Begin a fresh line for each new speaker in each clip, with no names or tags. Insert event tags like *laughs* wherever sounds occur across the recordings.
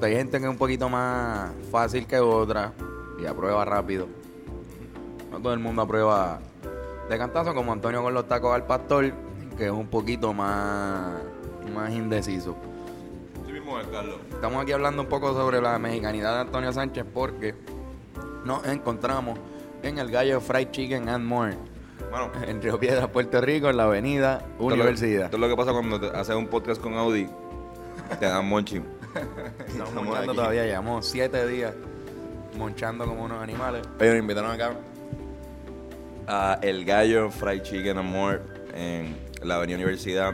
exacto, hay gente que es un poquito más fácil que otra y aprueba rápido. No todo el mundo aprueba de cantazo, como Antonio con los tacos al pastor, que es un poquito más, más indeciso.
Sí mismo es, Carlos.
Estamos aquí hablando un poco sobre la mexicanidad de Antonio Sánchez porque nos encontramos en el Gallo Fried Chicken and More
Bueno,
en Río Piedras, Puerto Rico, en la avenida Universidad.
Esto es lo que pasa cuando haces un podcast con Audi. Te dan monchi. *laughs*
Estamos monchando todavía, llevamos siete días monchando como unos animales.
Ellos nos invitaron acá a El Gallo Fried Chicken and More en la Avenida Universidad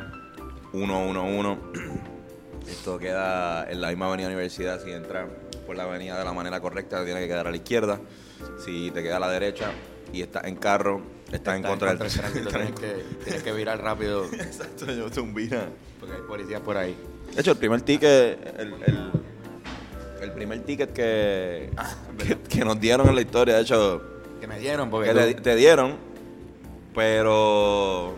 111. *clears throat* Esto queda en la misma Avenida Universidad. Si entras por la avenida de la manera correcta, tiene que quedar a la izquierda. Si te queda a la derecha y estás en carro, estás en contra del
tránsito. Tienes que, tienes que virar rápido *laughs*
Exacto, yo te un vira.
porque hay policías por ahí.
De hecho, el primer ticket, el, el, el primer ticket que, que, que nos dieron en la historia, de hecho,
Que me dieron porque
que te,
tú-
te dieron, pero...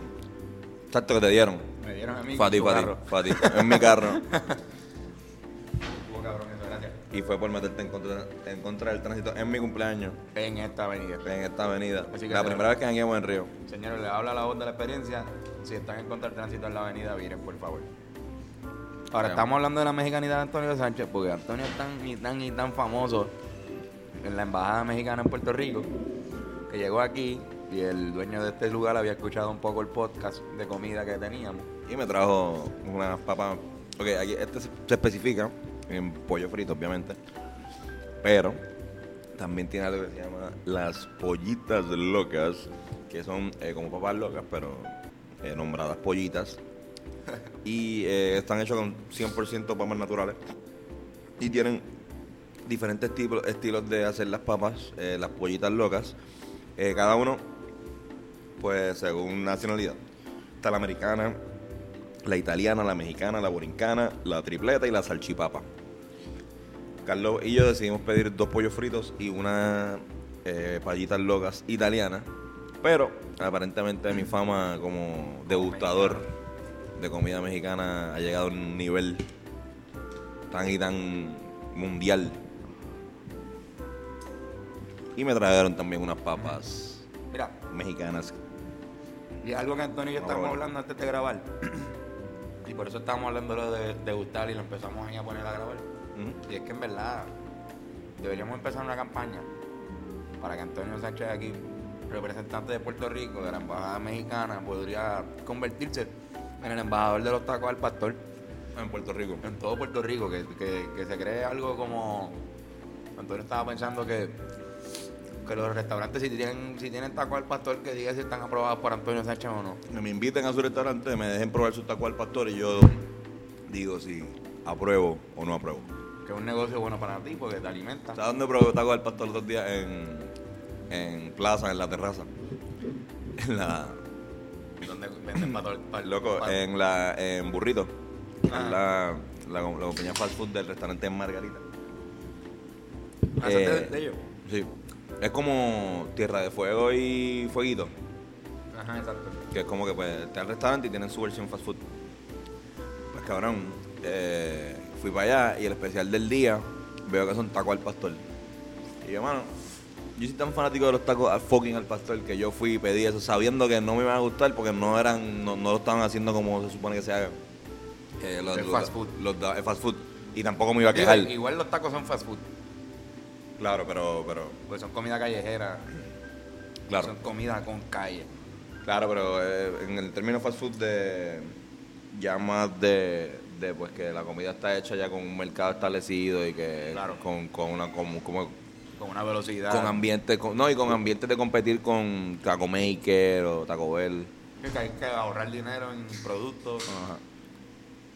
Exacto, que te dieron.
me dieron a mí.
A ti, fue a ti, en mi carro. *laughs* Y fue por meterte en contra, en contra del tránsito en mi cumpleaños,
En esta avenida.
en esta avenida.
Así que
la primera vez que jangueamos en Río.
Señores, les habla la voz de la experiencia. Si están en contra del tránsito en la avenida, viren, por favor. Ahora, estamos hablando de la mexicanidad de Antonio Sánchez, porque Antonio es tan y tan y tan famoso en la embajada mexicana en Puerto Rico, que llegó aquí y el dueño de este lugar había escuchado un poco el podcast de comida que teníamos.
Y me trajo unas papas. Ok, aquí este se especifica en pollo frito, obviamente. Pero también tiene algo que se llama las pollitas locas, que son eh, como papas locas, pero eh, nombradas pollitas. *laughs* Y eh, están hechos con 100% papas naturales. Y tienen diferentes tipos, estilos de hacer las papas, las pollitas locas. Cada uno, pues según nacionalidad. Está la americana, la italiana, la mexicana, la borincana, la tripleta y la salchipapa. Carlos y yo decidimos pedir dos pollos fritos y una eh, payitas locas italiana. Pero aparentemente mi fama como degustador de comida mexicana ha llegado a un nivel tan y tan mundial. Y me trajeron también unas papas
Mira,
mexicanas.
y algo que Antonio y yo
No,
estábamos
bueno.
hablando antes de grabar, y por eso estábamos hablando de lo de, de gustar y lo empezamos ahí a poner a grabar. Y es que en verdad deberíamos empezar una campaña para que Antonio Sánchez aquí, representante de Puerto Rico, de la embajada mexicana, podría convertirse en el embajador de los tacos al pastor
En Puerto Rico.
en todo Puerto Rico, que, que- que se cree algo como... Antonio estaba pensando que, que los restaurantes si tienen, si tienen taco al pastor, que diga si están aprobados por Antonio Sánchez o no.
Que me inviten a su restaurante, me dejen probar su taco al pastor y yo digo si apruebo o no apruebo.
Que es un negocio bueno para ti porque te alimenta.
¿Sabes dónde probé taco pastor los dos días? En, en plaza, en la terraza. En la.
Donde venden pastor, pa-
Loco, en la. En Burrito.
Ah.
En la, la, la compañía fast food del restaurante Margarita.
Ah, ¿eso es de-
Eh,
de ellos?
Sí. Es como Tierra de Fuego y Fueguito.
Ajá, exacto.
Que es como que pues está el restaurante y tienen su versión fast food. Pues cabrón, eh, fui para allá y el especial del día veo que son tacos al pastor. Y yo, mano, yo soy tan fanático de los tacos al fucking al pastor que yo fui y pedí eso sabiendo que no me iban a gustar porque no eran, no, no lo estaban haciendo como se supone que se haga. Eh, los,
El
los-
fast food.
Los, el fast food. Y tampoco me iba a quejar.
igual los tacos son fast food,
Claro, pero, pero,
pues son comida callejera,
claro.
son comida con calle.
Claro, pero eh, en el término fast food de ya más de, de pues que la comida está hecha ya con un mercado establecido y que
Claro.
con, con una como, como-
Con una velocidad.
con ambiente con- no y con ambientes de competir con Taco Maker o Taco Bell.
que hay que ahorrar dinero en productos.
Ajá.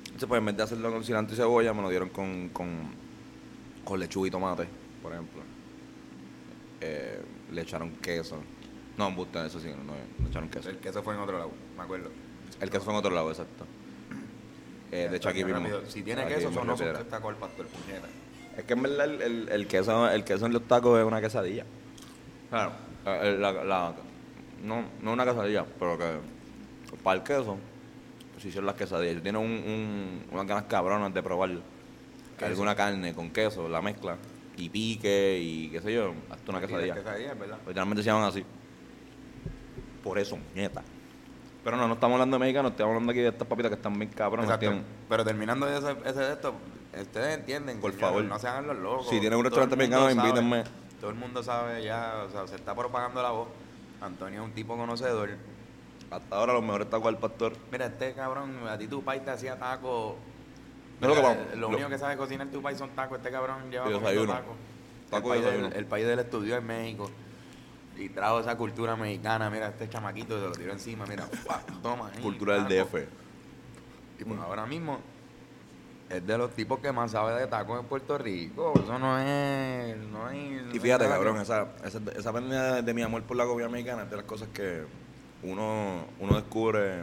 Entonces pues en vez de hacerlo con cilantro y cebolla me lo dieron con, con, con lechuga y tomate, por ejemplo. Eh, le echaron queso. No, en eso sí, no, no, le echaron queso.
El queso fue en otro lado, me acuerdo.
El queso fue en otro lado, exacto. Eh, de hecho, aquí mismo.
Si tiene
Aquí
queso, son
Piedra.
tacos al pastor, puñeta.
Es que en verdad el, el, el queso, el queso en los tacos es una quesadilla.
Claro.
Eh, la- la- no, no una quesadilla, pero que para el queso se hicieron las quesadillas. Tiene un, un, unas ganas cabronas de probar alguna carne con queso, la mezcla, y pique y qué sé yo, hasta una quesadilla.
Quesadilla, ¿verdad?
Literalmente se llaman así. Por eso, nieta. Pero no, no estamos hablando de mexicanos, estamos hablando aquí de estas papitas que están bien cabronas. Tienen-
Pero terminando ese, ese de esto, ustedes entienden.
Por
señores,
favor.
No se hagan los locos.
Si tienen un restaurante mexicano, invítenme.
Todo el mundo sabe ya, o sea, se está propagando la voz. Antonio es un tipo conocedor.
Hasta ahora los mejores tacos del pastor.
Mira, este cabrón, a ti tu país te hacía tacos.
No, lo que
lo, único que sabe cocinar tu país son tacos. Este cabrón lleva tacos.
Taco y
el, país
desayuno.
del, el país del estudio en México. Y trajo esa cultura mexicana. Mira, este chamaquito se lo tiró encima. Mira, *laughs* toma. ahí,
Cultura del. DF.
Y pues ahora mismo es de los tipos que más sabe de tacos en Puerto Rico. Eso no es. No hay,
Y fíjate, cabrón, esa, esa, esa pérdida de, mi amor por la comida mexicana es de las cosas que uno, uno descubre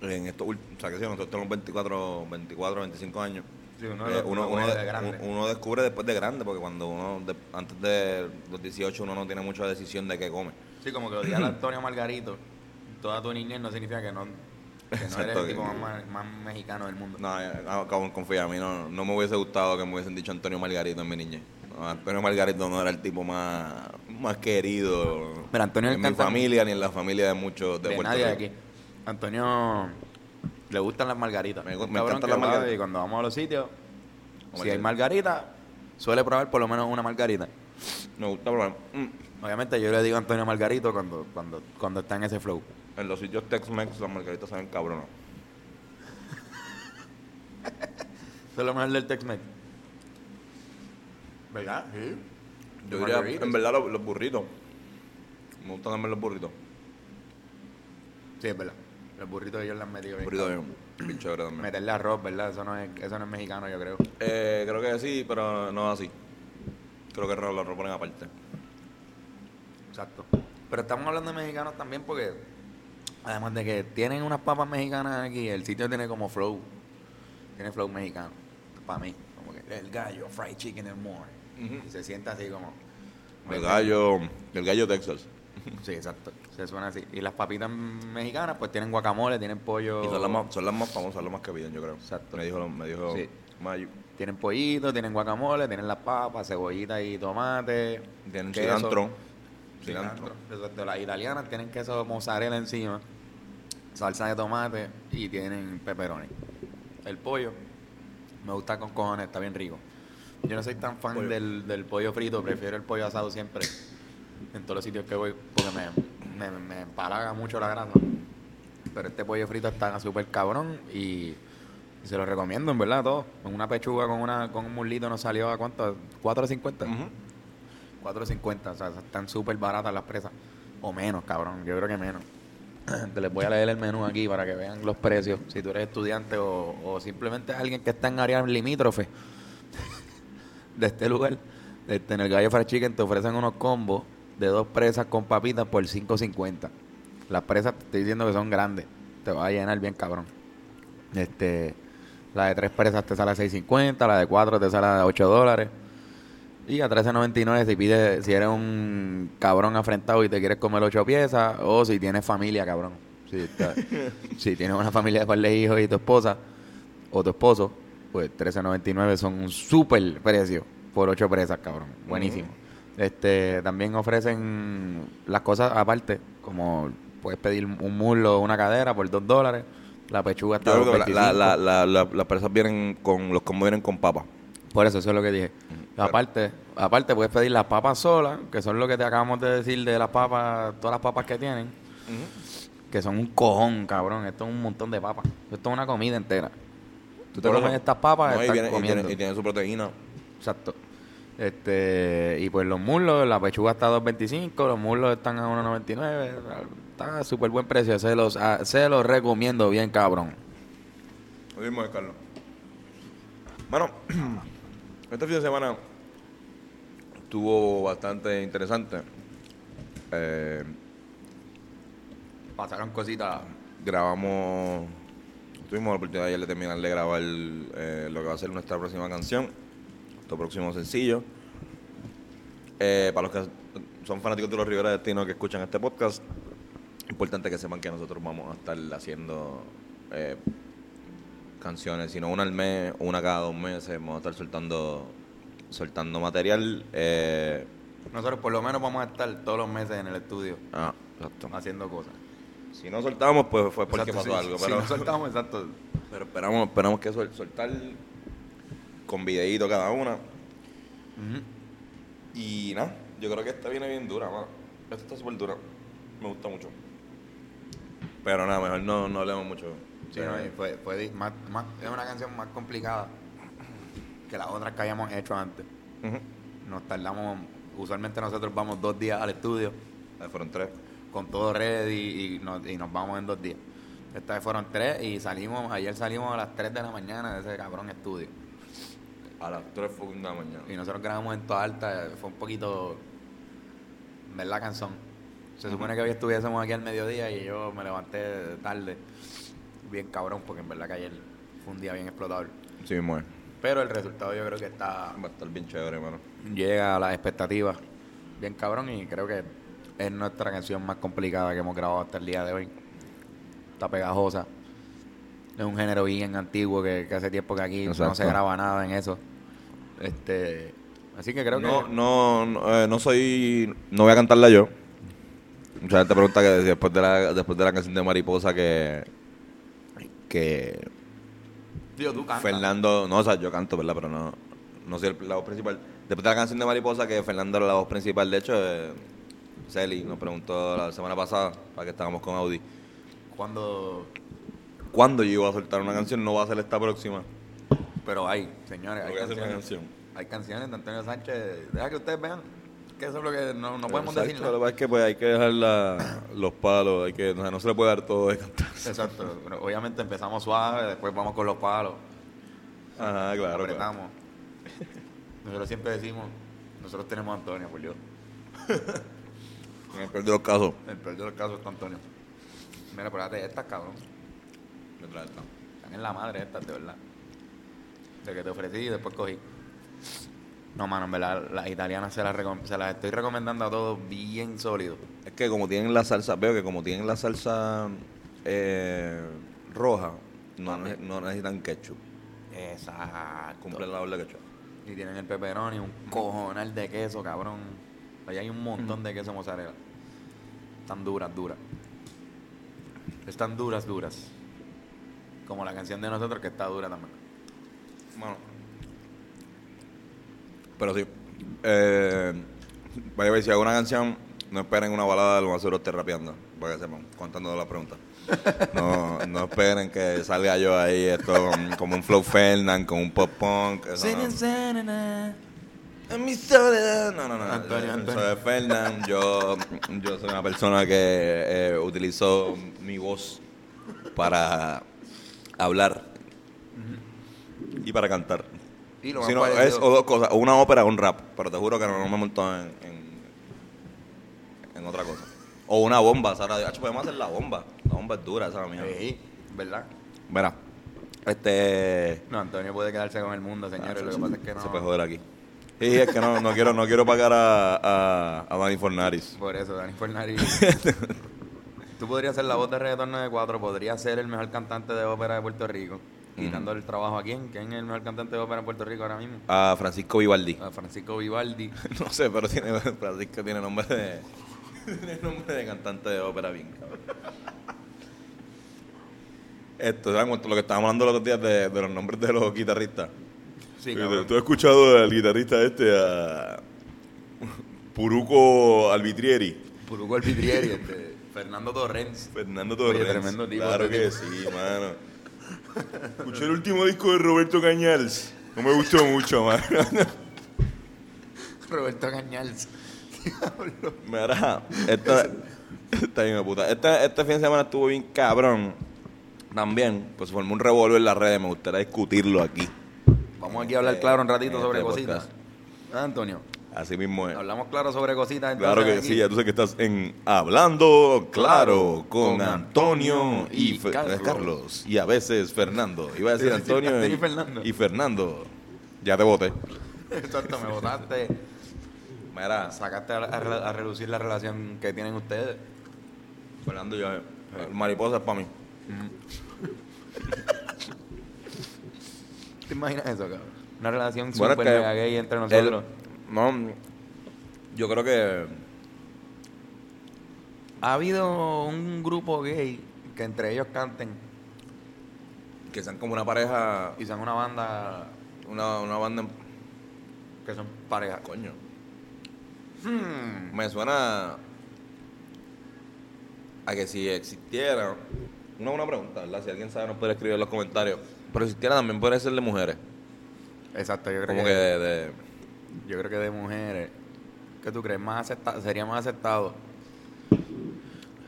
en estos últimos, o sea, que sí, nosotros tenemos 24, 24, 25 años.
Sí, uno,
Eh,
lo-
uno,
lo
de- descubre después de grande, porque cuando uno, de- antes de los 18, uno no tiene mucha decisión de qué come.
Sí, como que odiar a Antonio Margarito toda tu niñez no significa que no, que no eres el tipo
que-
más, más mexicano del mundo.
No, eh, no, confía, a mí no, no me hubiese gustado que me hubiesen dicho Antonio Margarito en mi niñez. No, Antonio Margarito no era el tipo más, más querido
Pero Antonio
en mi familia ni en la familia de muchos de,
de
Puerto
nadie de
Rico.
aquí. Antonio le gustan las margaritas.
Me-
Un
me
cabrón
encantan las margaritas.
Y cuando vamos a los sitios,
Como
si hay margarita, suele probar por lo menos una margarita.
Me gusta probar. Mm,
Obviamente yo le digo a Antonio Margarito cuando, cuando, cuando está en ese flow.
En los sitios Tex-Mex las margaritas saben cabronas. *laughs*
Eso es lo mejor del Tex-Mex. ¿Verdad? Sí.
Yo diría, en verdad, los, los burritos. Me gustan también los burritos.
Sí, es verdad. Los burritos ellos han metido bien.
Burritos bien, bien chévere también.
Meterle arroz, ¿verdad? Eso no es, eso no es mexicano, yo creo.
Eh, creo que sí, pero no así. Creo que lo, lo ponen aparte.
Exacto. Pero estamos hablando de mexicanos también porque, además de que tienen unas papas mexicanas aquí, el sitio tiene como flow. Tiene flow mexicano. Para mí. Como que el gallo, fried chicken and more. Y se sienta así como.
El gallo, el gallo Texas.
Sí, exacto. Se suena así. Y las papitas mexicanas, pues tienen guacamole, tienen pollo.
Y son las más, son las más famosas, las más que piden, yo creo.
Exacto.
Me dijo, me dijo
Sí.
Mayu.
Tienen pollito, tienen guacamole, tienen las papas, cebollita y tomate.
Tienen
queso.
cilantro.
Cilantro. Las italianas tienen queso mozzarella encima, salsa de tomate y tienen pepperoni. El pollo me gusta con cojones, está bien rico. Yo no soy tan fan
Pollo.
del, del pollo frito, prefiero el pollo asado siempre en todos los sitios que voy porque me, me, me empalaga mucho la grasa. Pero este pollo frito está súper cabrón y, se lo recomiendo, en verdad, todo. Con una pechuga, con una con un muslito nos salió a cuánto? ¿4.50?
Ujú.
4.50, o sea, están súper baratas las presas. O menos, cabrón, yo creo que menos. Te *clears throat* les voy a leer el menú aquí para que vean los precios. Si tú eres estudiante o, o simplemente alguien que está en área limítrofe *laughs* de este lugar, este, en el Gallo Fried Chicken te ofrecen unos combos de dos presas con papitas por 5.50. Las presas te estoy diciendo que son grandes. Te va a llenar bien, cabrón. Este, la de tres presas te sale a 6.50, la de cuatro te sale a 8 dólares. Y a 13.99 si pides, si eres un cabrón afrentado y te quieres comer ocho piezas, o si tienes familia, cabrón. Si, está- *laughs* si tienes una familia de par de hijos y tu esposa, o tu esposo, pues 13.99 son un súper precio por ocho presas, cabrón. Buenísimo. Este, también ofrecen las cosas aparte, como puedes pedir un muslo o una cadera por 2 dólares. La pechuga está
Yo
a
creo que la-
2.25.
la- la- la- las presas vienen con, los combos vienen con papa.
Por eso, eso es lo que dije.
Pero-
Aparte, aparte puedes pedir las papas solas, que son lo que te acabamos de decir de las papas, todas las papas que tienen, que son un cojón, cabrón. Esto es un montón de papas. Esto es una comida entera. Tú te comes estas papas,
No, y, viene, y, tiene, y tiene su proteína.
Exacto. Este, y pues los muslos, la pechuga está a 2.25, los muslos están a 1.99. Está a súper buen precio. Se los, se los recomiendo bien, cabrón.
Lo mismo de Carlos. Bueno, *clears throat* este fin de semana estuvo bastante interesante. Eh,
Pasaron cositas.
grabamos, tuvimos la oportunidad ayer de terminar de grabar eh, lo que va a ser nuestra próxima canción, nuestro próximo sencillo. Eh, para los que son fanáticos de los Rivera Destino que escuchan este podcast, importante que sepan que nosotros vamos a estar haciendo eh, canciones, sino una al mes, una cada dos meses. Vamos a estar soltando, soltando material. Eh,
Nosotros por lo menos vamos a estar todos los meses en el estudio
ah, exacto.
haciendo cosas.
Si no soltamos, pues fue porque
Exacto,
pasó
sí,
algo.
Si
Pero,
no soltamos, exacto. *laughs*
pero esperamos, esperamos que sol- soltar con videíto cada una. Y nada, yo creo que esta viene bien dura, mano. Esta está súper dura. Me gusta mucho. Pero nada, mejor no, no hablemos mucho.
Sí, no, fue, fue di- más, más- es una canción más complicada que las otras que hayamos hecho antes. Nos tardamos, usualmente nosotros vamos dos días al estudio
Ahí fueron tres.
con todo ready y nos, y nos vamos en dos días. Esta vez fueron tres y salimos, ayer salimos a las 3 de la mañana de ese cabrón estudio.
A las 3 fue la mañana.
Y nosotros grabamos en toda alta, fue un poquito ver la canción. Se supone que hoy estuviésemos aquí al mediodía y yo me levanté tarde, bien cabrón, porque en verdad que ayer fue un día bien explotador.
Sí, es.
Pero el resultado yo creo que está
Va a estar bien chévere, mano.
llega a las expectativas bien cabrón y creo que es nuestra canción más complicada que hemos grabado hasta el día de hoy. Está pegajosa. Es un género bien antiguo que, que hace tiempo que aquí no se graba nada en eso. Este, así que creo
no,
que
no, no, eh, no soy. No voy a cantarla yo. Mucha gente pregunta que después de la, después de la canción de Mariposa que. Que.
Tío, tú cantas.
Fernando. No, o sea, yo canto, ¿verdad? Pero no. No soy el- la voz principal. Después de la canción de Mariposa que Fernando era la voz principal. De hecho, eh, Celi nos preguntó la semana pasada, para que estábamos con Audi.
Cuando
¿Cuándo yo iba a soltar una canción? No va a ser esta próxima.
pero hay, señores, hay canciones.
canción.
Hay canciones de Antonio Sánchez. Deja que ustedes vean que eso es lo que no, no podemos
Exacto,
decir
Lo que pasa es que pues, hay que dejar la- los palos, hay que, o sea, no se le puede dar todo de cantar.
Exacto. Pero obviamente empezamos suave, después vamos con los palos.
Ajá, claro. claro.
Nosotros siempre decimos, nosotros tenemos a Antonio, por Dios. *laughs*
En el peor de los casos.
El peor de los casos está Antonio. Mira, pero date estas, cabrón. Están en la madre estas, de verdad. De que te ofrecí y después cogí. No, mano, en verdad, las italianas se las, recom- se las estoy recomendando a todos bien sólidos.
Es que como tienen la salsa, veo que como tienen la salsa eh, roja, no, ne- no necesitan ketchup.
Exacto.
Cumplen la doble ketchup.
Y tienen el pepperoni, un cojonal de queso, cabrón. Allá hay un montón de queso mozzarella. Están duras, duras. Están duras, duras. Como la canción de nosotros que está dura también.
Bueno. Pero sí. Eh, vaya a ver, si hago una canción, no esperen una balada, lo más seguro esté rapeando. Para que sepan, contando la pregunta. No, no esperen que salga yo ahí esto con- como un Flow Fernand, con un pop punk. eso no. En mi soledad. No, no, no.
Antonio.
Soy Fernand. Yo, yo soy una persona que eh, utilizó mi voz para hablar y para cantar.
Y lo
Si
más
no,
parecido-
es o dos cosas, o una ópera o un rap, pero te juro que no, no me montó en, en, en otra cosa. O una bomba, Sara. Podemos hacer la bomba. La bomba es dura, esa mía.
Sí, ¿verdad?
Mira, este.
No, Antonio puede quedarse con el mundo, señores. Lo que pasa es que no.
Se puede joder aquí. Sí, es que no, no quiero, no quiero pagar a, a, a Dani Fornaris.
Por eso, Dani Fornari. *laughs* Tú podrías ser la voz de Reggaetón 94, podrías ser el mejor cantante de ópera de Puerto Rico. Quitando el trabajo a quién? ¿Quién es el mejor cantante de ópera en Puerto Rico ahora mismo?
A Francisco Vivaldi.
A Francisco Vivaldi. *laughs*
No sé, pero tiene, Francisco tiene nombre de. *laughs* Tiene nombre de cantante de ópera bien, cabrón. Esto, ¿saben cuánto? Lo que estábamos hablando los otros días de, de los nombres de los guitarristas.
Sí,
¿Tú
cabrón.
has escuchado al guitarrista este, a Puruco Albitrieri?
Puruco el Pitrieri, este, Fernando Torrens.
Fernando Torres.
Oye, tremendo tipo,
Claro que
tipo.
sí, mano. Escuché el último disco de Roberto Cañals. No me gustó mucho, mano. *laughs*
Roberto Cañals. Diablo.
Mira, esta, esta bien puta. Este, este fin de semana estuvo bien cabrón. También, pues formó un revolver en las redes. Me gustaría discutirlo aquí.
Vamos aquí a hablar claro un ratito sobre
este
cositas. Ah, Antonio,
Así mismo es.
hablamos claro sobre cositas.
Claro que sí, ya tú sabes que estás en Hablando Claro con
Con
Antonio y,
y Carlos.
Carlos. Y a veces Fernando. Iba a decir *laughs* Antonio y,
Fernando.
y Fernando. Ya te voté. *laughs*
Exacto, me votaste.
Mira,
Sacaste a, a- a relucir la relación que tienen ustedes.
Fernando, yo, mariposa es para mí. *laughs*
¿Te imaginas eso, cabrón? Una relación
Bueno, que
mega gay entre nosotros.
No, yo creo que
Ha habido un grupo gay que entre ellos canten
que sean como una pareja,
y sean una banda
una, una banda,
que son pareja.
coño.
Hmm.
Me suena a que si existiera, una buena pregunta, ¿verdad? Si alguien sabe nos puede escribir en los comentarios. Pero si existiera también puede ser de mujeres.
Exacto, yo creo
Como
que,
que de, de-
yo creo que de mujeres. ¿Qué tú crees? Más acepta sería más aceptado.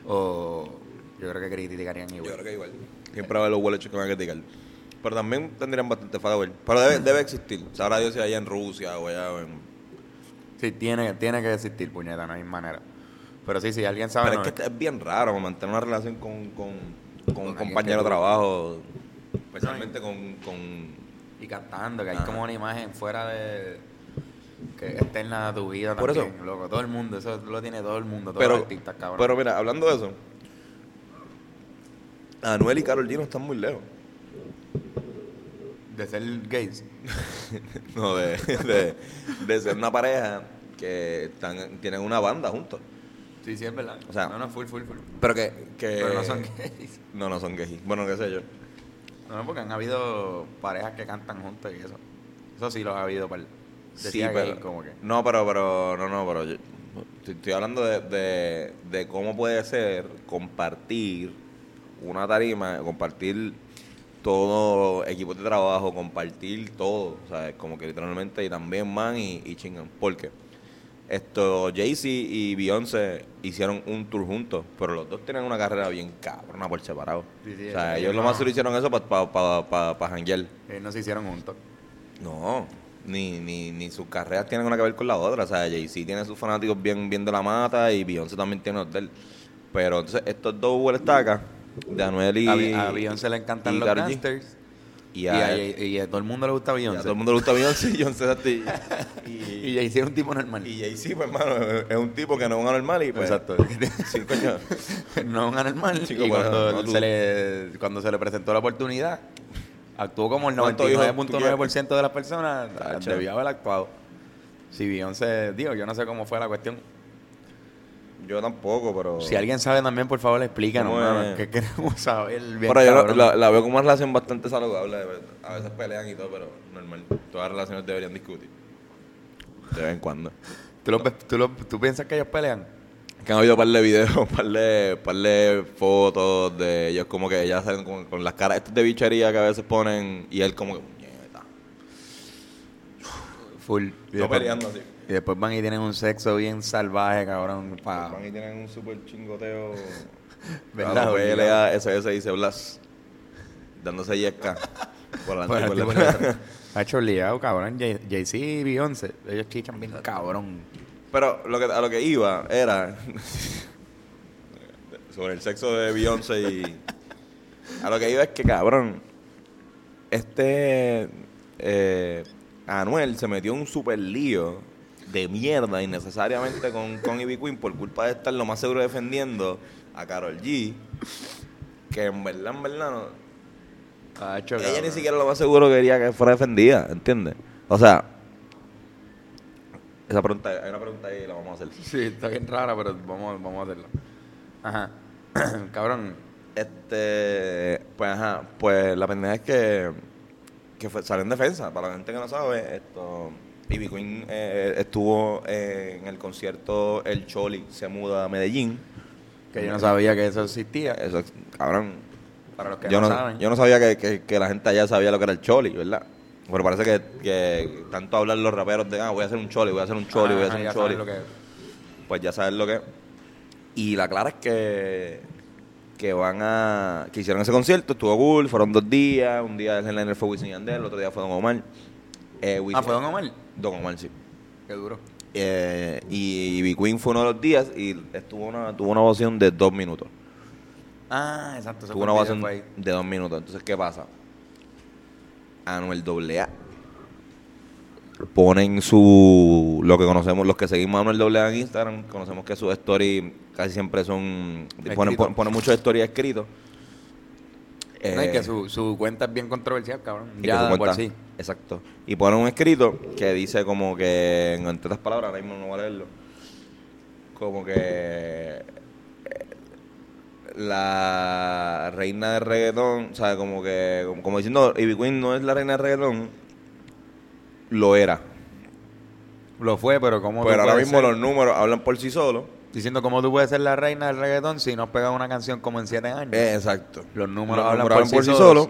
O yo creo que criticarían igual.
Yo creo que igual. Siempre va a haber los que van a criticar. Pero también tendrían bastante follower. Pero debe, debe existir. Sabrá Dios si allá en Rusia o allá en...
Sí, tiene, tiene que existir, puñeta, no hay manera. Pero sí, si alguien sabe.
Pero
no,
es que es bien raro mantener una relación con, con, con un compañero de trabajo. Especialmente con, con...
Y cantando, que hay como una imagen fuera de. Que externa a tu vida
Por
también,
eso.
loco. Todo el mundo, eso lo tiene todo el mundo, todos
Pero,
los artistas, cabrón.
pero mira, hablando de eso, Anuel y Carol G no están muy lejos.
de ser gays. *laughs*
No, de, de, de ser una pareja que están, tienen una banda juntos.
Sí, sí, es verdad.
O sea,
no, no, full, full, full.
Pero que, que...
Pero no son gays.
No, no son gays. Bueno, qué sé yo.
No, no, porque han habido parejas que cantan juntos y eso. Eso sí lo ha habido
Sí, pero,
como que.
No, pero, pero, no, no, pero yo- estoy, hablando de, de, de cómo puede ser compartir una tarima, compartir todo equipos de trabajo, compartir todo, ¿sabes? Como que literalmente y también man y, y chingan. Porque esto, Jay-Z y Beyoncé hicieron un tour juntos, pero los dos tienen una carrera bien cabrona por separado.
Sí, sí,
o sea,
ellos
lo más solo hicieron eso para pa, pa, pa, pa
eh, no se hicieron juntos.
No, ni, ni, ni sus carreras tienen nada que ver con la otra. O sea, Jay-Z tiene sus fanáticos bien, de la mata y Beyoncé también tiene los de él. Pero entonces estos dos vueltacas de Anuel y
a, Beyoncé le encantan los
Karol G.
gangsters.
y
Y
a,
y, todo el mundo le gusta
y a
Beyoncé.
todo el mundo le gusta Beyoncé y Beyoncé *laughs* y,
Y Jay-Z es un tipo normal.
y Jay-Z, pues hermano, es un tipo que no es un anormal y pues...
Exacto. *laughs*
Sí, coño. *laughs*
no es un anormal.
Chico,
y
bueno,
cuando,
no,
se le, cuando se le presentó la oportunidad, actuó como el
¿Cuánto dijo?
99.9% de las personas
Tacho.
debió haber actuado. Si Beyoncé, digo, yo no sé cómo fue la cuestión.
Yo tampoco, pero...
Si alguien sabe también, por favor, explícanos,
¿Cómo
mano, que queremos saber. bien
Pero yo la, la veo como una relación bastante saludable. A veces pelean y todo, pero normal. Todas las relaciones deberían discutir. De vez en cuando.
¿Tú, lo ves- tú, lo- tú piensas que ellos pelean?
Que han habido un par de videos, *laughs* un par de, par de fotos de ellos como que ya salen con, con las caras estas de bichería que a veces ponen y él como que.
Full. Y después,
peleando así.
y después van y tienen un sexo bien salvaje, cabrón. Pa,
Van y tienen un súper chingoteo. *laughs*
¿Verdad?
Pelea SS dice Blas. Dándose yesca. Por *laughs*
el
por
de- Ha hecho liado, cabrón. Jay- Jay-Z y Beyoncé. Ellos chichan bien cabrón.
Pero lo que, a lo que iba era *laughs* sobre el sexo de Beyoncé y a lo que iba es que cabrón este eh, Anuel se metió en un super lío de mierda innecesariamente con, con Ivy Queen por culpa de estar lo más seguro defendiendo a Carol G que en verdad en verdad no,
Ha hecho,
ella
cabrón.
ni siquiera lo más seguro quería que fuera defendida ¿entiendes? o sea esa pregunta hay una pregunta ahí y la vamos a hacer
Sí, está bien rara, pero vamos, vamos a hacerlo. Ajá. *clears throat* cabrón.
Este, pues ajá, pues la pendeja es que, que fue, salió en defensa. Para la gente que no sabe, esto, Ivy Queen eh, estuvo eh, en el concierto El Choli se muda a Medellín.
Que yo no sabía que eso existía.
Eso, es- cabrón.
Para los que
Yo
no,
no,
saben.
yo no sabía que, que- que la gente allá sabía lo que era el Choli, ¿verdad? Pero parece que, que tanto hablan los raperos de, ah, voy a hacer un Choli, voy a hacer un Choli, voy a hacer un Choli.
saben lo que es.
pues ya sabes lo que es. Y la clara es que, que van a. que hicieron ese concierto, estuvo cool, fueron dos días. Un día el headliner fue Wisin y Yandel, el otro día fue Don Omar. Eh, Wisin-
Ah, ¿fue Don Omar?
Don Omar, sí.
Qué duro.
Eh, y Ivy Queen fue uno de los días y estuvo una, tuvo una ovación de dos minutos.
Ah, exacto.
Tuvo una ovación de dos minutos. Entonces, ¿qué pasa? Anuel AA ponen su lo que conocemos los que seguimos a Anuel AA en Instagram conocemos que sus stories casi siempre son ponen, ponen, ponen muchos stories escritos
No, y
Eh,
que su, su cuenta es bien controversial, cabrón.
y que
Ya
su
por sí.
Exacto. Y pone un escrito que dice como que, en otras palabras, ahora mismo no voy a leerlo, como que eh, la reina de reggaetón, o sea, como que, como, como diciendo, Ivy Queen no es la reina de reggaetón, lo era.
Lo fue, pero como
Pero ahora mismo los números hablan por sí solos.
Diciendo cómo tú puedes ser la reina del reggaetón si no pegas una canción como en siete años.
Eh, exacto.
los números
Los
hablan
números
por, sí solos.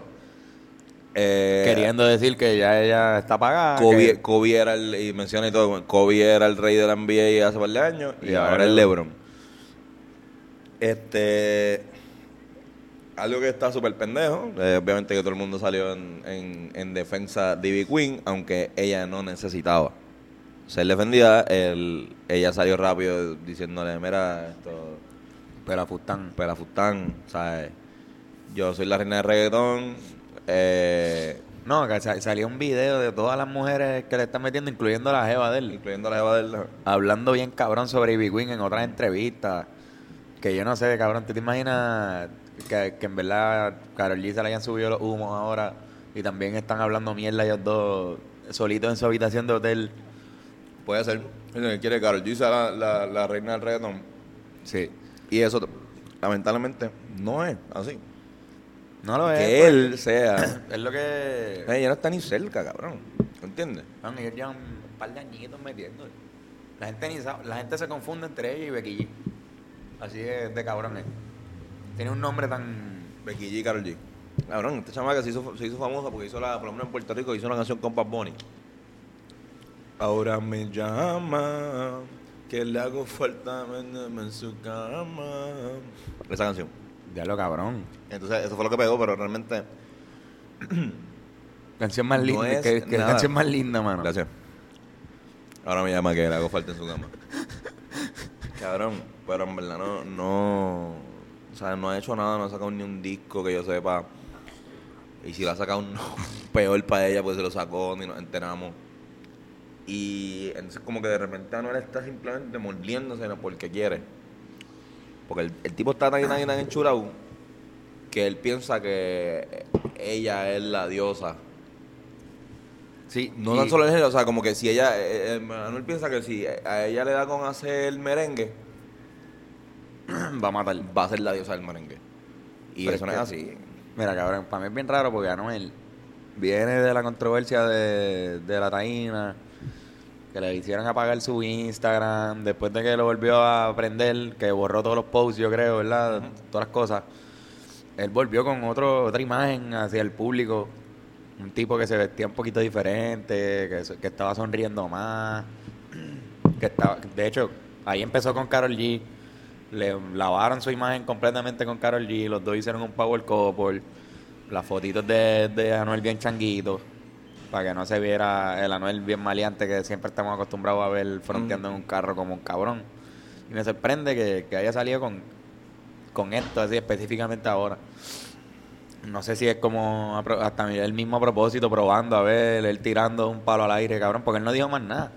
Eh,
Queriendo decir que ya ella está pagada.
Kobe,
que-
Kobe era el, y menciona y todo, Kobe era el rey de la NBA hace par de años y,
Y
ahora, es LeBron. Este, algo que está súper pendejo, eh, obviamente que todo el mundo salió en, en, en defensa de Ivy Queen, aunque ella no necesitaba ser defendida, el, ella salió rápido diciéndole, mira, esto,
Pero Fustán.
Pelafustán, ¿sabes? Yo soy la reina de reggaetón, eh,
No, que sa- salió un video de todas las mujeres que le están metiendo, incluyendo la jeva de él.
incluyendo a la jeva del...
hablando bien cabrón sobre Ivy Queen en otras entrevistas. Que yo no sé, cabrón, ¿tú te imaginas que, que en verdad Karol G se le hayan subido los humos ahora y también están hablando mierda ellos dos solitos en su habitación de hotel?
Puede ser. Quiere que Karol G sea la, la, la reina del reggaetón.
Sí.
Y eso, lamentablemente, no es así.
No lo es.
que
pues.
él sea... *coughs*
Es lo que...
Ella no está ni cerca, cabrón. ¿Entiendes?
Bueno, ellos llevan un par de añitos metiendo. La gente, ni sabe- la gente se confunde entre ellos y Becky G. Así de, de cabrón es. Tiene un nombre tan...
Becky G Karol G. Cabrón, esta chamaca se hizo, se hizo famosa porque hizo la, por lo menos en Puerto Rico, hizo una canción con Bad Bunny. Ahora me llama, que le hago falta meterme en su cama. Esa canción.
Ya lo cabrón.
Entonces, eso fue lo que pegó, pero realmente... *clears throat*
Canción más
No
linda.
es
que, que canción más linda, mano.
Gracias. Ahora me llama que le hago falta en su cama. *laughs* Cabrón, pero en verdad no, no, o sea, no ha hecho nada, no ha sacado ni un disco que yo sepa. Y si lo ha sacado, no, *laughs* peor para ella, pues se lo sacó, ni nos enteramos. Y entonces como que de repente Anuel está simplemente mordiéndose ¿no? porque quiere. Porque el, el tipo está tan y tan tan enchulado que él piensa que ella es la diosa
Sí,
no
y-
tan solo el género, o sea, como que si ella, eh, eh, Manuel piensa que si a ella le da con hacer merengue, *clears throat*
va a matar.
va a ser la diosa del merengue. Y
Pero
eso no
es
así.
Mira, cabrón, para mí es bien raro porque Anuel viene de la controversia de, de la taína, que le hicieron apagar su Instagram, después de que lo volvió a prender, que borró todos los posts, yo creo, ¿verdad? Todas las cosas. Él volvió con otro, otra imagen hacia el público. Un tipo que se vestía un poquito diferente, que, que estaba sonriendo más. *clears throat* Que estaba, de hecho, ahí empezó con Carol G. Le lavaron su imagen completamente con Carol G. Los dos hicieron un power couple. Las fotitos de, de Anuel bien changuito. Para que no se viera el Anuel bien maleante que siempre estamos acostumbrados a ver fronteando en un carro como un cabrón. Y me sorprende que, que haya salido con, con esto, así específicamente ahora. No sé si es como hasta él mismo propósito, probando a ver, él tirando un palo al aire, cabrón, porque él no dijo más nada.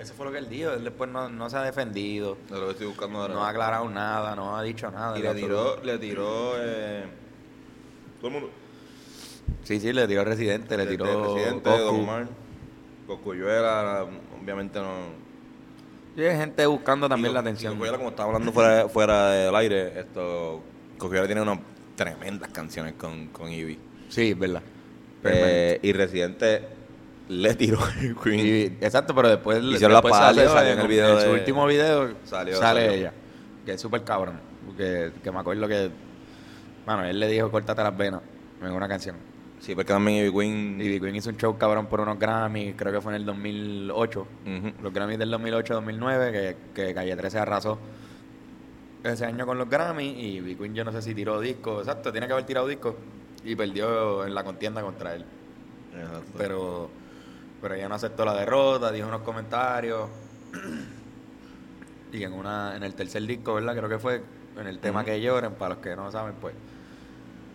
Eso fue lo que él dijo. Él después no, no se ha defendido,
De lo que estoy buscando ahora.
no ha aclarado nada, no ha dicho nada.
y le tiró, le tiró, eh, todo el mundo.
Sí, sí, le tiró Residente, le
Desde
tiró
Residente,
Coscu.
Don Omar, Coscuyuela, obviamente no.
Sí, hay gente buscando también
Y
la atención.
Cosculluela, como estaba hablando fuera, *laughs* fuera del aire, esto. Coscuyuela tiene unas tremendas canciones con, con Ivy.
Sí, es verdad.
Eh, y Residente le tiró el Queen.
Y- exacto, pero después,
Hicieron la
después
palia,
salió
salió en el video
en su último video
Salió,
sale
salió.
ella, que es súper cabrón. Porque que me acuerdo que, bueno, él le dijo córtate las venas en una canción.
Sí, porque también Ivy Queen.
Y Big Queen hizo un show cabrón por unos Grammys, creo que fue en el 2008.
Ujú.
Los Grammys del 2008-2009, que, que Calle 13 arrasó ese año con los Grammys. Y Big Queen yo no sé si tiró disco, exacto, tiene que haber tirado disco. Y perdió en la contienda contra él.
Exacto.
Pero, pero ella no aceptó la derrota, dijo unos comentarios. Y en una, en el tercer disco, ¿verdad? Creo que fue en el tema que lloren, para los que no saben, pues.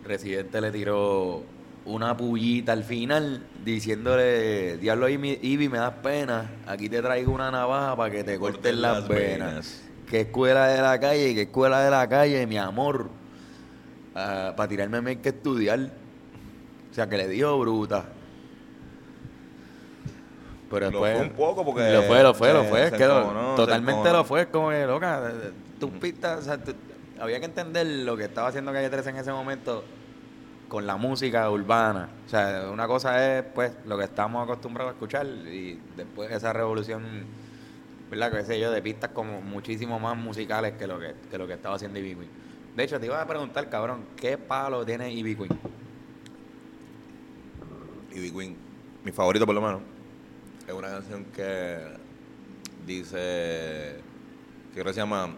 Residente le tiró una pullita al final, diciéndole, Diablo Ivy, me das pena, aquí te traigo una navaja para que te corten las, venas. Que escuela de la calle, que escuela de la calle, mi amor. para tirarme hay que estudiar. O sea, que le dio bruta. Pero
Lo
después.
fue un poco porque
Lo fue, lo fue, lo fue. lo- totalmente lo fue. Como que, loca, tus pistas. O sea, tú- había que entender lo que estaba haciendo Calle 13 en ese momento con la música urbana. O sea, una cosa es, pues, lo que estamos acostumbrados a escuchar y después esa revolución, ¿verdad? Que sé yo, de pistas como muchísimo más musicales que lo que, que lo que estaba haciendo Ivy Queen. De hecho, te iba a preguntar, cabrón, ¿qué palo tiene Ivy Queen?
Ivy Queen, mi favorito por lo menos, es una canción que dice, que creo que se llama,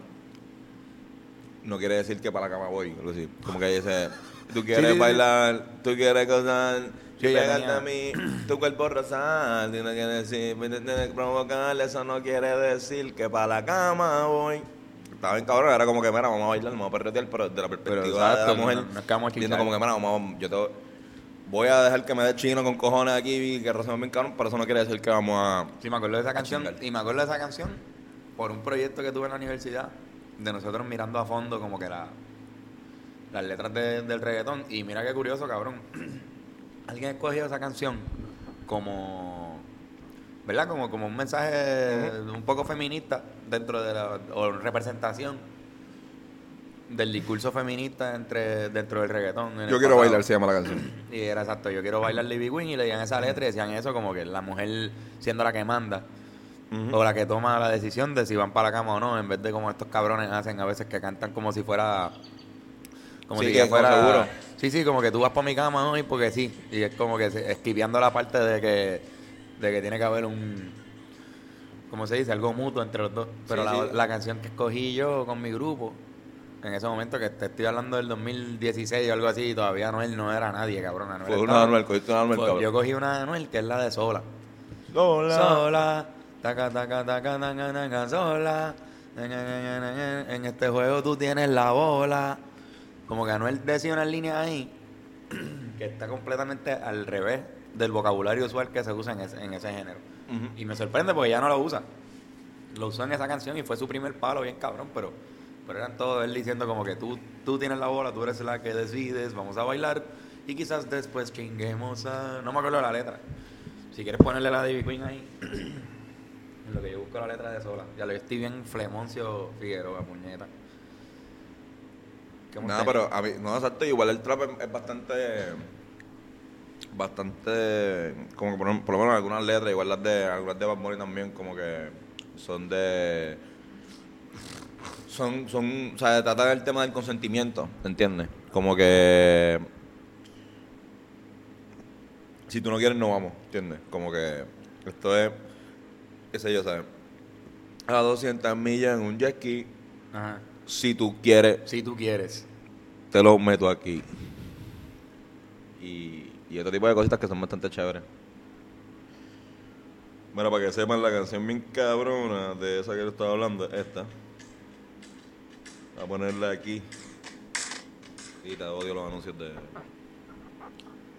no quiere decir que para la cama voy, algo así. como que dice, tú quieres
sí,
bailar, tú quieres gozar,
Sí,
y
ya
pegarte
tenía.
a mí, tu cuerpo rosal, tiene que decir, me tiene que provocar, eso no quiere decir que para la cama voy. Estaba bien cabrón, era como que, mira, vamos a bailar, vamos a perretear, pero desde la perspectiva
exacto,
de la mujer,
no- no
como que, mira, vamos, a- yo te, voy a dejar que me dé chino con cojones aquí y que rozamos bien pero eso no quiere decir que vamos a...
Sí, me acuerdo de esa canción.
chingar.
Y me acuerdo de esa canción por un proyecto que tuve en la universidad, de nosotros mirando a fondo como que la, las letras de- del reggaetón. Y mira qué curioso, cabrón. *clears throat* Alguien escogió esa canción como, ¿verdad? Como, como un mensaje un poco feminista dentro de la, o representación del discurso feminista entre dentro del reggaetón.
Yo quiero
pasado.
bailar, se llama la canción. *clears throat*
Y era exacto, yo quiero bailar Libby Queen y leían esa letra y decían eso como que la mujer siendo la que manda o la que toma la decisión de si van para la cama o no, en vez de como estos cabrones hacen a veces que cantan como si fuera como
Sí,
si
que
fuera
seguro.
Sí, sí, como que tú vas para mi cama hoy porque sí, y es como que esquiviando la parte de que de que tiene que haber un como se dice, algo mutuo entre los dos. Pero
Sí,
la,
sí.
la canción que escogí yo con mi grupo en ese momento que te estoy hablando del 2016 o algo así, todavía Anuel no era nadie, cabrón. Anuel
Fue una Anuel, cogiste una Anuel,
fue-
cabrón.
Yo cogí una de Anuel que es la de Sola.
Sola.
Sola, taca, taca, taca, taca, taca, sola. En, este juego tú tienes la bola. Como que Anuel decía unas líneas ahí *clears throat* que está completamente al revés del vocabulario usual que se usa en ese, en ese género.
Ujú.
Y me sorprende porque ya no lo usa. Lo usó en esa canción y fue su primer palo, bien cabrón, pero, pero eran todos él diciendo como que tú, tú tienes la bola, tú eres la que decides, vamos a bailar y quizás después chinguemos a... No me acuerdo la letra. Si quieres ponerle la de Ivy Queen ahí, *clears throat* en lo que yo busco la letra de sola. Ya lo estoy bien Flemoncio Figueroa, puñeta. ¿Qué
Nada, pero a mí, no, exacto, igual el trap es, es bastante, bastante, como que por, por lo menos algunas letras, igual las de, algunas de Bad Bunny también, como que son de, son, son, o sea, tratan el tema del consentimiento, ¿entiendes? Como que, si tú no quieres, no vamos, ¿entiendes? Como que esto es, qué sé yo, ¿sabes? A 200 millas en un jet ski,
Ajá.
si tú quieres,
Si tú quieres.
te lo meto aquí. Y, y otro tipo de cositas que son bastante chéveres. Bueno, para que sepan, la canción bien cabrona de esa que yo estaba hablando es esta. A ponerla aquí. Y te odio los anuncios de...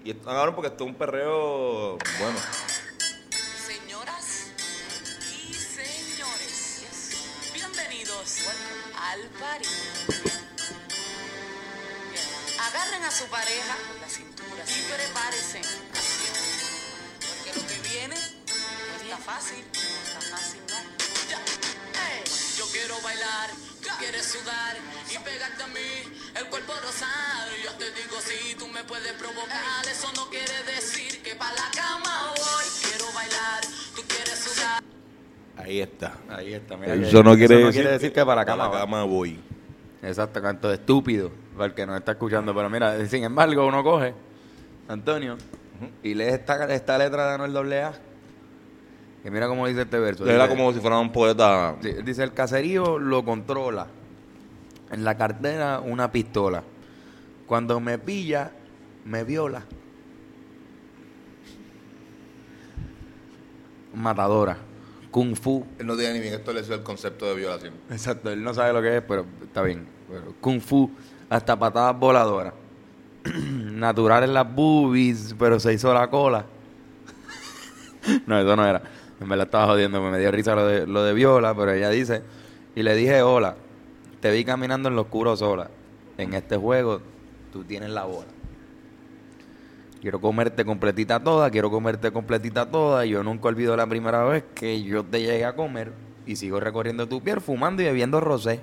Y está cabrón porque esto es un perreo... Bueno.
Señoras y señores, bienvenidos al party. Agarren a su pareja la cintura y prepárense. Porque lo que viene no está fácil, no está fácil, ¿no? Ya. Yo quiero bailar, quieres sudar y pegarte a mí el cuerpo rosado. Yo te digo si tú me puedes provocar, eso no quiere decir que pa' la cama voy. Quiero bailar, tú quieres sudar.
Ahí está.
Ahí está, mira.
Eso
que-
no quiere,
eso no
decir,
quiere decir que para la cama.
la
va.
cama voy.
Exacto, canto de estúpido, para el que nos está escuchando. Pero mira, sin embargo, uno coge, Antonio, y lee esta, esta letra de Anuel AA. Que mira cómo dice este verso.
Era
Dice-
como si fuera un poeta...
di- Dice, el caserío lo controla. En la cartera una pistola. Cuando me pilla, me viola. Matadora. Kung Fu.
Él no tiene ni bien establecido el concepto de violación.
Exacto, él no sabe lo que es, pero está bien. Pero Kung Fu, hasta patadas voladoras. *clears throat* Natural en las boobies, pero se hizo la cola. *laughs* no, eso no era. En verdad estaba jodiendo, me dio risa lo de, lo de Viola, pero ella dice, y le dije, hola, te vi caminando en lo oscuro sola. En este juego tú tienes la bola. Quiero comerte completita toda, quiero comerte completita toda. Y yo nunca olvido la primera vez que yo te llegué a comer y sigo recorriendo tu piel, fumando y bebiendo rosé.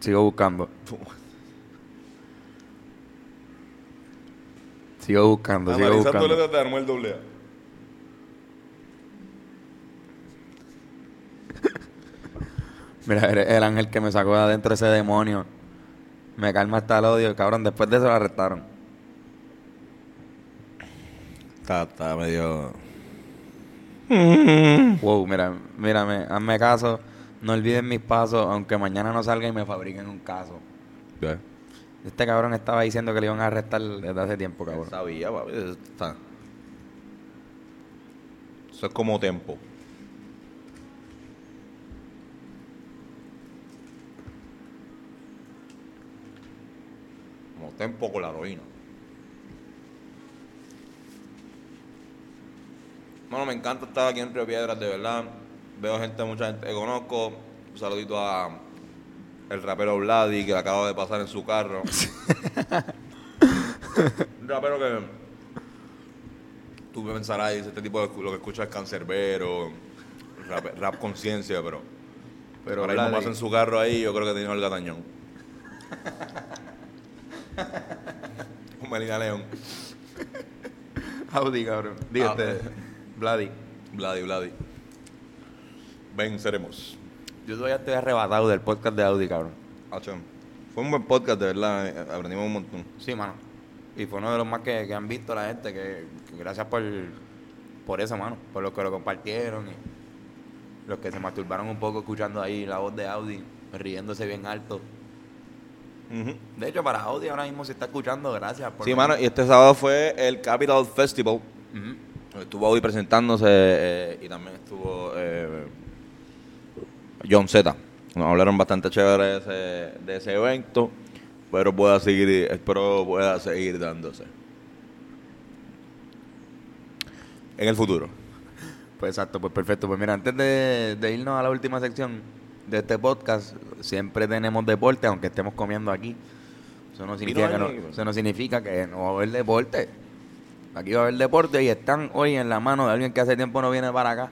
Sigo buscando. Sigo buscando, sigo
Analizando
buscando.
letras de Anuel doble
Mira, eres el ángel que me sacó de adentro ese demonio. Me calma hasta el odio, cabrón. Después de eso lo arrestaron.
Está, está medio...
Wow, mira, mírame, hazme caso. No olviden mis pasos, aunque mañana no salga y me fabriquen un caso.
¿Qué?
Este cabrón estaba diciendo que le iban a arrestar desde hace tiempo, cabrón.
Sabía, papi. Eso está. Eso es como tempo. Como tempo con la heroína. Bueno, me encanta estar aquí en Río Piedras, de verdad. Veo gente, mucha gente que conozco. Un saludito a el rapero Vladi, que acaba de pasar en su carro. *laughs* Un rapero que tú pensarás, dice, este tipo de lo que escucha es cancerbero, rap, rap conciencia, pero, pero ahora mismo pasa en su carro ahí, yo creo que tiene el gatañón. *laughs* *laughs* Un Melina León. *laughs*
Audi, cabrón. Dígate,
Ah.
Vladi.
Vladi, Vladi. Venceremos.
Yo todavía estoy arrebatado del podcast de Audi, cabrón.
Acho, Fue un buen podcast, de verdad. Aprendimos un montón.
Sí, mano. Y fue uno de los más que, que han visto la gente, que, que gracias por, por eso, mano. Por los que lo compartieron y los que se masturbaron un poco escuchando ahí la voz de Audi, riéndose bien alto. De hecho, para Audi ahora mismo se está escuchando, gracias. Por
Sí, mano, y este sábado fue el Capital Festival. Estuvo hoy presentándose eh, y también estuvo eh, John Z. Nos hablaron bastante chévere de ese, de ese evento, pero pueda seguir, espero pueda seguir dándose. En el futuro.
Pues exacto, pues perfecto. Pues mira, antes de, de irnos a la última sección de este podcast, siempre tenemos deporte, aunque estemos comiendo aquí. Eso no significa, que no, eso no significa que no va a haber deporte. Aquí va a haber deporte y están hoy en la mano de alguien que hace tiempo no viene para acá,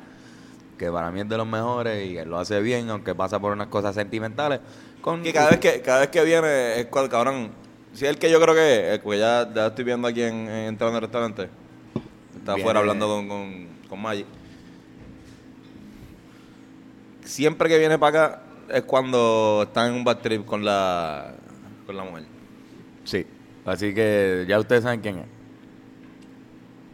que para mí es de los mejores y él lo hace bien, aunque pasa por unas cosas sentimentales. Con
Y cada vez que, cada vez que viene es cual cabrón. Si es el que yo creo que es, porque ya, ya estoy viendo aquí en, en entrando al restaurante. Está afuera hablando con, con, con Maggi. Siempre que viene para acá es cuando está en un bad trip con la, con la mujer.
Sí, así que ya ustedes saben quién es.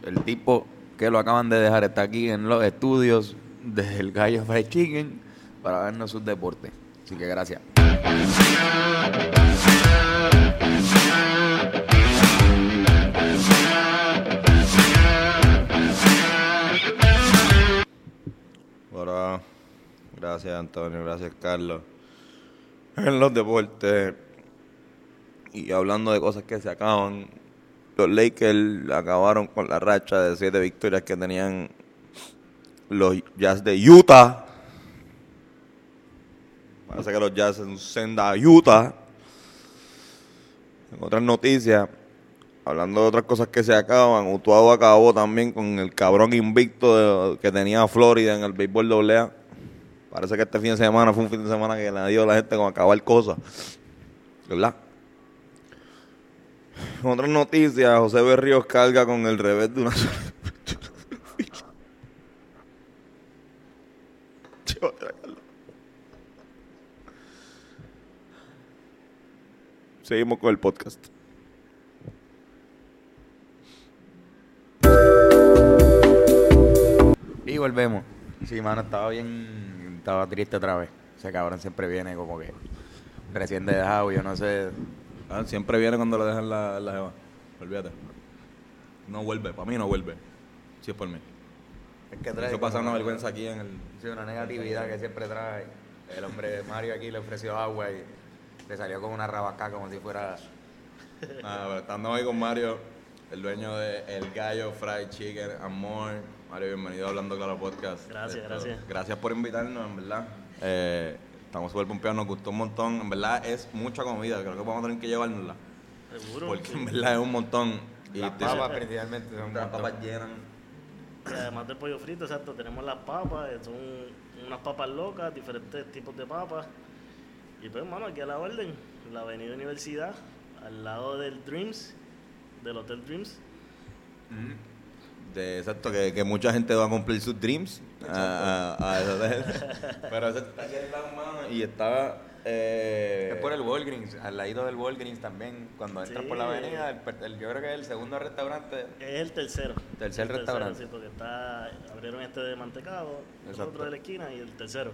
El tipo que lo acaban de dejar está aquí en los estudios del Gallo Fried Chicken para vernos sus deportes. Así que gracias.
Ahora, gracias Antonio, gracias Carlos. En los deportes y hablando de cosas que se acaban, los Lakers acabaron con la racha de siete victorias que tenían los Jazz de Utah. Parece que los Jazz en senda a Utah. En otras noticias, hablando de otras cosas que se acaban, Utuado acabó también con el cabrón invicto de- que tenía Florida en el béisbol AA. Parece que este fin de semana fue un fin de semana que le dio a la gente con acabar cosas. ¿Verdad? Otras noticias, José Berríos carga con el revés de una. *laughs* Seguimos con el podcast.
Y volvemos. Sí, mano, estaba bien, estaba triste otra vez. Ese cabrón siempre viene como que recién dejado, yo no sé.
Ah, siempre viene cuando le dejan la, la jeva. Olvídate. No vuelve, para mí no vuelve. Si es por mí.
Es que
Eso pasa una vergüenza aquí en el.
Sí, una negatividad que siempre trae. El hombre Mario aquí le ofreció agua y le salió con una rabacá como si fuera.
Ah, pero estando hoy con Mario, el dueño de El Gallo Fried Chicken Amor. Mario, bienvenido a Hablando Claro Podcast.
Gracias,
Esto-
gracias.
Gracias por invitarnos, en verdad. Eh, Estamos súper pompeados, nos gustó un montón. En verdad es mucha comida, creo que vamos a tener que llevárnosla.
Seguro.
Porque
sí.
en verdad es un montón. Y
Las
te-
papas principalmente son
las papas llenan.
Y además del pollo frito, exacto, tenemos las papas, eh, son unas papas locas, diferentes tipos de papas. Y pues, hermano, aquí a la orden, en la Avenida Universidad, al lado del Dreams, del Hotel Dreams.
De, exacto, que, que mucha gente va a cumplir sus dreams a, a, a ese hotel. *laughs* Pero ese está aquí al lado, mano, y está... Eh,
Es por el Walgreens, al ladito del Walgreens también. Cuando entras
Sí.
por la avenida, el per- el- yo creo que es el segundo restaurante.
Es el tercero.
Tercer
El
restaurante.
sí, porque está, abrieron este de mantecado, el otro de la esquina y el tercero.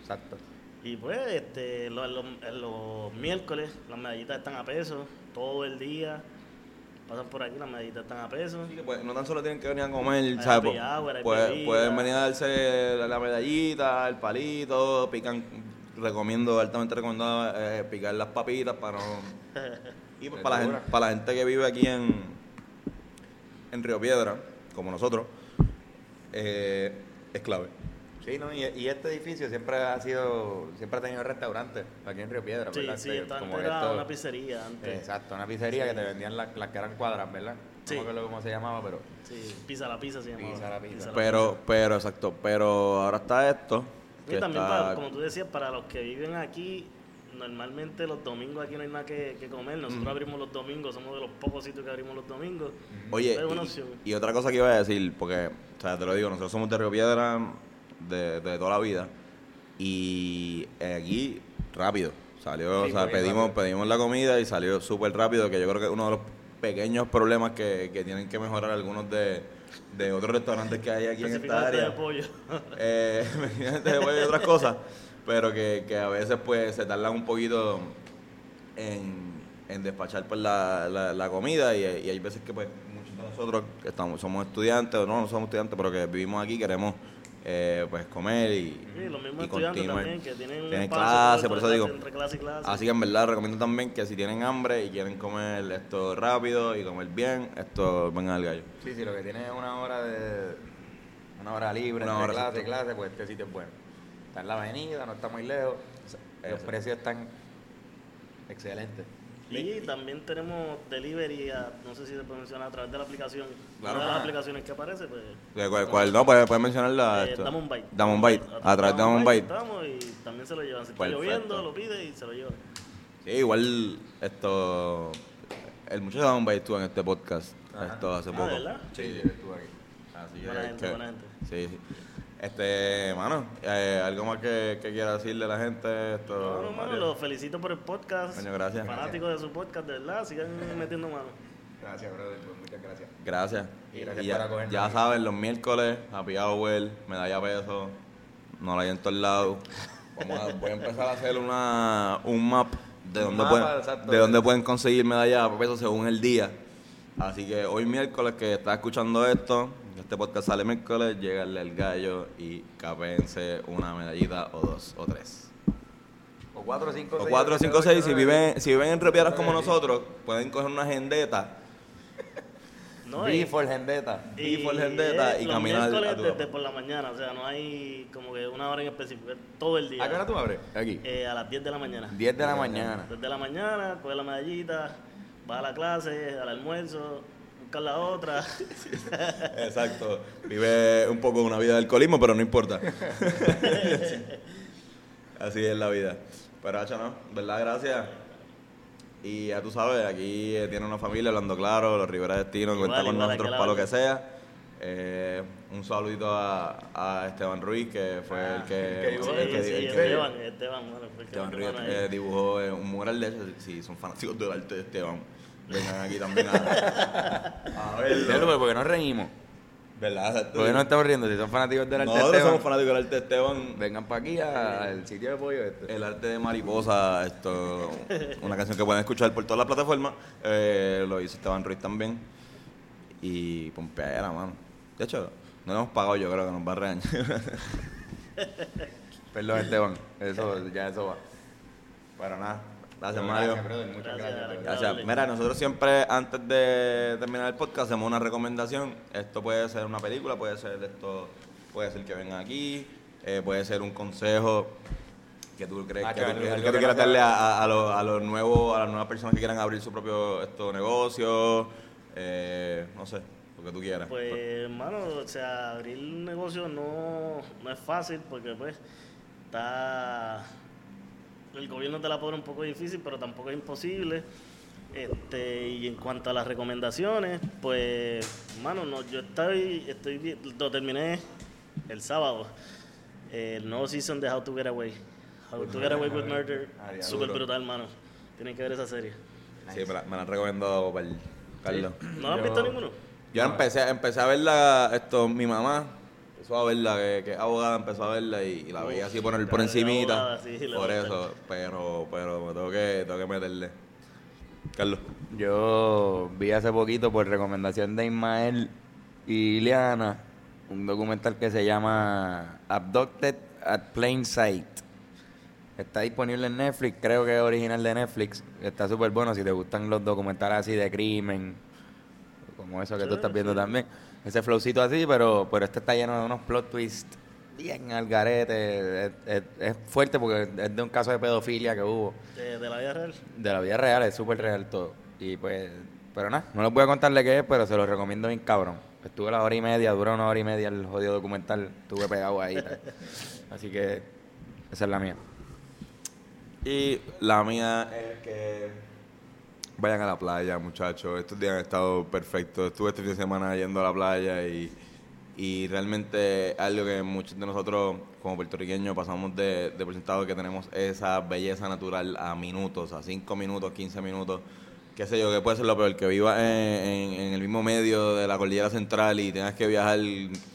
Exacto.
Y pues, este, los, los- en los miércoles las medallitas están a peso, todo el día. Pasan por aquí, las medallitas están a peso.
Sí, pues, no tan solo tienen que venir a comer, ¿sabes?
happy
Pu-
hour, hay
puede-
bebida.
pueden venir a darse la medallita, el palito, pican, recomiendo, altamente recomendado eh, picar las papitas para no... *laughs* Y pues, para, la gente, para la gente que vive aquí en, en Río Piedra, como nosotros, eh, es clave.
Sí, ¿no? Y, y este edificio siempre ha sido, siempre ha tenido restaurantes aquí en Río Piedra,
Sí,
¿verdad?
sí,
Este,
esta
como
era
esto-
una pizzería antes.
Exacto, una pizzería que te vendían las, las que eran cuadras, ¿verdad?
Sí.
No me acuerdo cómo se llamaba, pero
Sí, pizza la pizza se llamaba.
Pizza la pizza.
la
Pero, pero, exacto, pero ahora está esto.
Y también,
está-
para- como tú decías, para los que viven aquí, normalmente los domingos aquí no hay nada que, que comer. Nosotros abrimos los domingos, somos de los pocos sitios que abrimos los domingos.
Oye, y- y, otra cosa que iba a decir, porque, o sea, te lo digo, nosotros somos de Río Piedra de, de toda la vida y aquí rápido salió,
Sí,
o sea, pedimos,
rápido.
pedimos la comida y salió súper rápido, que yo creo que uno de los pequeños problemas que, que tienen que mejorar algunos de, de otros restaurantes que hay aquí en esta
Específicamente de
área.
pollo. *laughs*
Eh, *laughs* de pollo y otras cosas, pero que, que a veces pues se tardan un poquito en, en despachar pues la, la, la comida y, y hay veces que pues muchos de nosotros que estamos, somos estudiantes o no, no somos estudiantes, pero que vivimos aquí queremos eh, pues comer y,
Sí, los mismos
y
estudiantes
continuar.
también, que tienen
Tienen
espacio
clase, por eso
entre
digo.
clase- entre clase y clase.
Así que en verdad recomiendo también que si tienen hambre y quieren comer esto rápido y comer bien, esto vengan al gallo.
sí, sí, lo que tiene es una hora de una hora libre
Una
entre
hora,
clase clase, pues este sitio es bueno. Está en la avenida, no está muy lejos. Los precios están excelentes.
Y también tenemos delivery, a- no sé si se puede mencionar a través de la aplicación.
Claro.
Una de las aplicaciones que aparece, pues.
¿De ¿Cuál, cuál? No, puedes, puedes mencionarla.
eh,
esto.
Dame un bite.
Dame un bite. A través de Dame un bite.
Entramos y también se lo llevan. Si está lloviendo, lo pide y se lo llevan.
Sí, igual esto. El muchacho de Dame un bite estuvo en este podcast.
Ajá.
Esto hace
Ah,
poco.
¿verdad?
Sí, yo estuve aquí.
Así
Buena
que-
gente,
que-
buena gente.
Sí, sí. Este, mano, eh, algo más que, que quiera decirle a la gente. Esto,
No, no, mano, los felicito por el podcast.
Coño, gracias.
Fanáticos de su podcast, de verdad, sigan metiendo mano.
Gracias, brother, pues muchas gracias.
Gracias.
Y gracias
ya,
por acogernos
ya
aquí.
saben, los miércoles, Happy Hour, medalla peso, no la hay en todos lados. Vamos a, voy a empezar a hacer una, un map de
Un
dónde,
mapa,
pueden,
exacto.
de dónde pueden conseguir medalla peso según el día. Así que hoy miércoles que está escuchando esto, este podcast sale miércoles, llegarle al gallo y capéense una medallita o dos o tres.
O 4 o 5
O cuatro, o cinco, seis, si viven, si viven en Río como nosotros, pueden coger una agendeta *laughs*
No,
B
y-
for Vendetta.
y por Vendetta y
los
caminar
miércoles
a tu
desde por la mañana, o sea, no hay como que una hora en específico, es todo el día.
¿A qué hora tú abres? Aquí.
Eh, a las 10 de la mañana.
10 de la mañana.
Desde la mañana, coge la medallita, va a la clase, al almuerzo, buscar la otra. *laughs*
Exacto. Vive un poco una vida de alcoholismo, pero no importa. *laughs* Así es la vida. Pero, hacha, no, ¿verdad? Gracias. Y ya tú sabes, aquí eh, tiene una familia hablando claro, los Rivera Destino,
Igual,
cuenta con nosotros para lo que sea. Eh, un saludito a, a Esteban Ruiz, que fue el que,
que dibujó
el que-
sí,
el
sí,
que-
Esteban, Esteban, bueno, fue el que
Esteban Ruiz
ahí.
eh, dibujó un mural de si son fanáticos del arte de Esteban, vengan aquí también a, a verlo.
Pero, ¿por qué no reímos?
¿Verdad? Exacto.
¿Por qué no estamos riendo? Si son fanáticos del arte
Nosotros
Esteban,
somos fanáticos del arte de Esteban.
vengan para aquí al sitio de pollo este.
El arte de mariposa, esto, una canción que pueden escuchar por todas las plataformas. eh, lo hizo Esteban Ruiz también. Y Pompeadera, mano. De hecho, no lo hemos pagado, yo creo que nos va a regañar. *laughs*
Perdón, Esteban. Eso, ya eso va.
Pero nada, gracias Mario.
brother. Muchas
Gracias,
gracias.
Mira, nosotros siempre antes de terminar el podcast hacemos una recomendación. Esto puede ser una película, puede ser esto, puede ser que vengan aquí, eh, puede ser un consejo ¿Qué tú crees?
Macho,
¿Qué tú,
algo-
qué-
algo
qué tú
que
quieres
no
darle
sea-
a, a, a los, a los nuevos, a las nuevas personas que quieran abrir su propio esto, negocio? Eh, no sé, lo que tú quieras.
Pues, hermano, o sea, abrir un negocio no, no es fácil porque, pues, está. El gobierno te la pone un poco difícil, pero tampoco es imposible. Este, y en cuanto a las recomendaciones, pues, hermano, no, yo estoy, estoy, lo terminé el sábado. El nuevo season de How to Get Away. How to Get Away with *laughs* Murder.
Ah,
Súper brutal, hermano. Tienen que ver esa serie.
Sí, me la, me la han recomendado para el Carlos.
¿No han
Yo-
visto ninguno?
Yo empecé, empecé a verla, esto, mi mamá empezó a verla, que, que es abogada, empezó a verla y, y la veía así por, el, por encimita.
abogada, sí,
por eso, pero, pero me tengo que, tengo que meterle. Carlos.
Yo vi hace poquito por recomendación de Ismael y Ileana un documental que se llama Abducted at Plain Sight. Está disponible en Netflix, creo que es original de Netflix. Está súper bueno si te gustan los documentales así de crimen, como eso que tú
Sí,
estás viendo
sí.
también. Ese flowcito así, pero, pero este está lleno de unos plot twists bien al garete. Es, es- es fuerte porque es de un caso de pedofilia que hubo.
De, de la vida real.
De la vida real, es súper real todo. Y pues, pero nada, no les voy a contarle qué es, pero se lo recomiendo bien cabrón. Estuve la hora y media, dura una hora y media el jodido documental, estuve pegado ahí. *laughs* Así que esa es la mía.
Y la mía es que vayan a la playa, muchachos. Estos días han estado perfectos. Estuve este fin de semana yendo a la playa y, y realmente algo que muchos de nosotros como puertorriqueños pasamos de, de por que tenemos esa belleza natural a minutos, a 5 minutos, 15 minutos. Qué sé yo, que puede ser lo peor, que vivas en, en- en el mismo medio de la cordillera central y tengas que viajar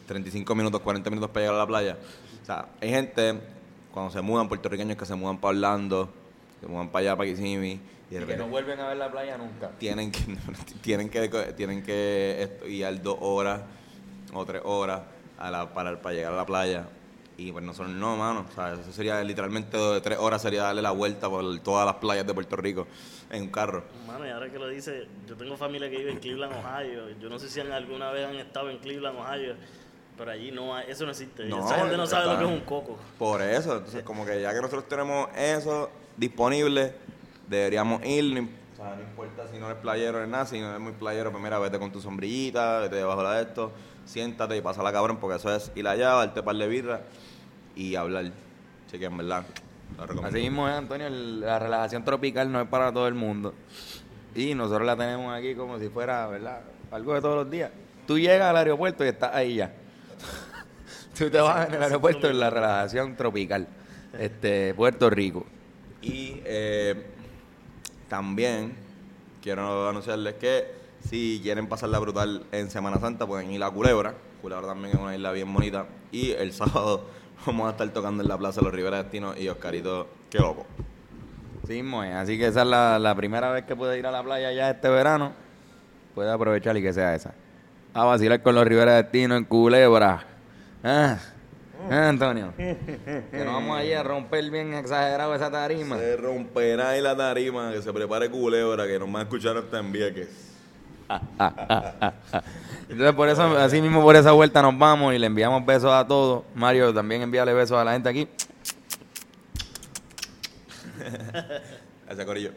35 minutos, 40 minutos para llegar a la playa. O sea, hay gente, cuando se mudan, puertorriqueños que se mudan para Orlando, se mudan para allá, para Kissimmee, y de repente
vuelven a ver la playa nunca.
tienen que *laughs* tienen que tienen que ir dos horas o tres horas a la, para, para llegar a la playa y pues nosotros no mano o sea, eso sería literalmente de tres horas sería darle la vuelta por todas las playas de Puerto Rico en un carro
Mano, y ahora que lo dice, yo tengo familia que vive en Cleveland, Ohio. Yo no sé si alguna vez han estado en Cleveland, Ohio, pero allí no hay, eso no existe.
No,
Esa gente no sabe lo que es un coco.
por eso entonces como que ya que nosotros tenemos eso disponible deberíamos ir o sea, no importa si no eres playero ni nada si no eres muy playero pues mira vete con tu sombrillita vete debajo de esto siéntate y pasa la cabrón porque eso es ir allá darte par de birra y hablar así que en verdad lo recomiendo
Así mismo es, Antonio, el- la relajación tropical no es para todo el mundo. Y nosotros la tenemos aquí como si fuera, ¿verdad? Algo de todos los días. Tú llegas al aeropuerto y estás ahí ya. *laughs* Tú te vas en el aeropuerto en la relajación tropical. Este, Puerto Rico.
Y eh, también quiero anunciarles que si quieren pasarla brutal en Semana Santa, pueden ir a Culebra. Culebra también es una isla bien bonita. Y el *laughs* sábado vamos a estar tocando en la Plaza Los Rivera Destino y Oscarito, qué loco.
Sí es. Así que esa es la, primera vez que puede ir a la playa ya este verano. Puede aprovechar y que sea esa. A vacilar con los Rivera Destino en Culebra. Ah, Antonio. *laughs* Que nos vamos allí a romper bien exagerado esa tarima.
Se romperá ahí la tarima, que se prepare Culebra, que nos va a escuchar hasta en Vieques. *laughs*
Entonces, por eso, así mismo por esa vuelta nos vamos y le enviamos besos a todos. Mario, también envíale besos a la gente aquí. *laughs*
Ese corillo.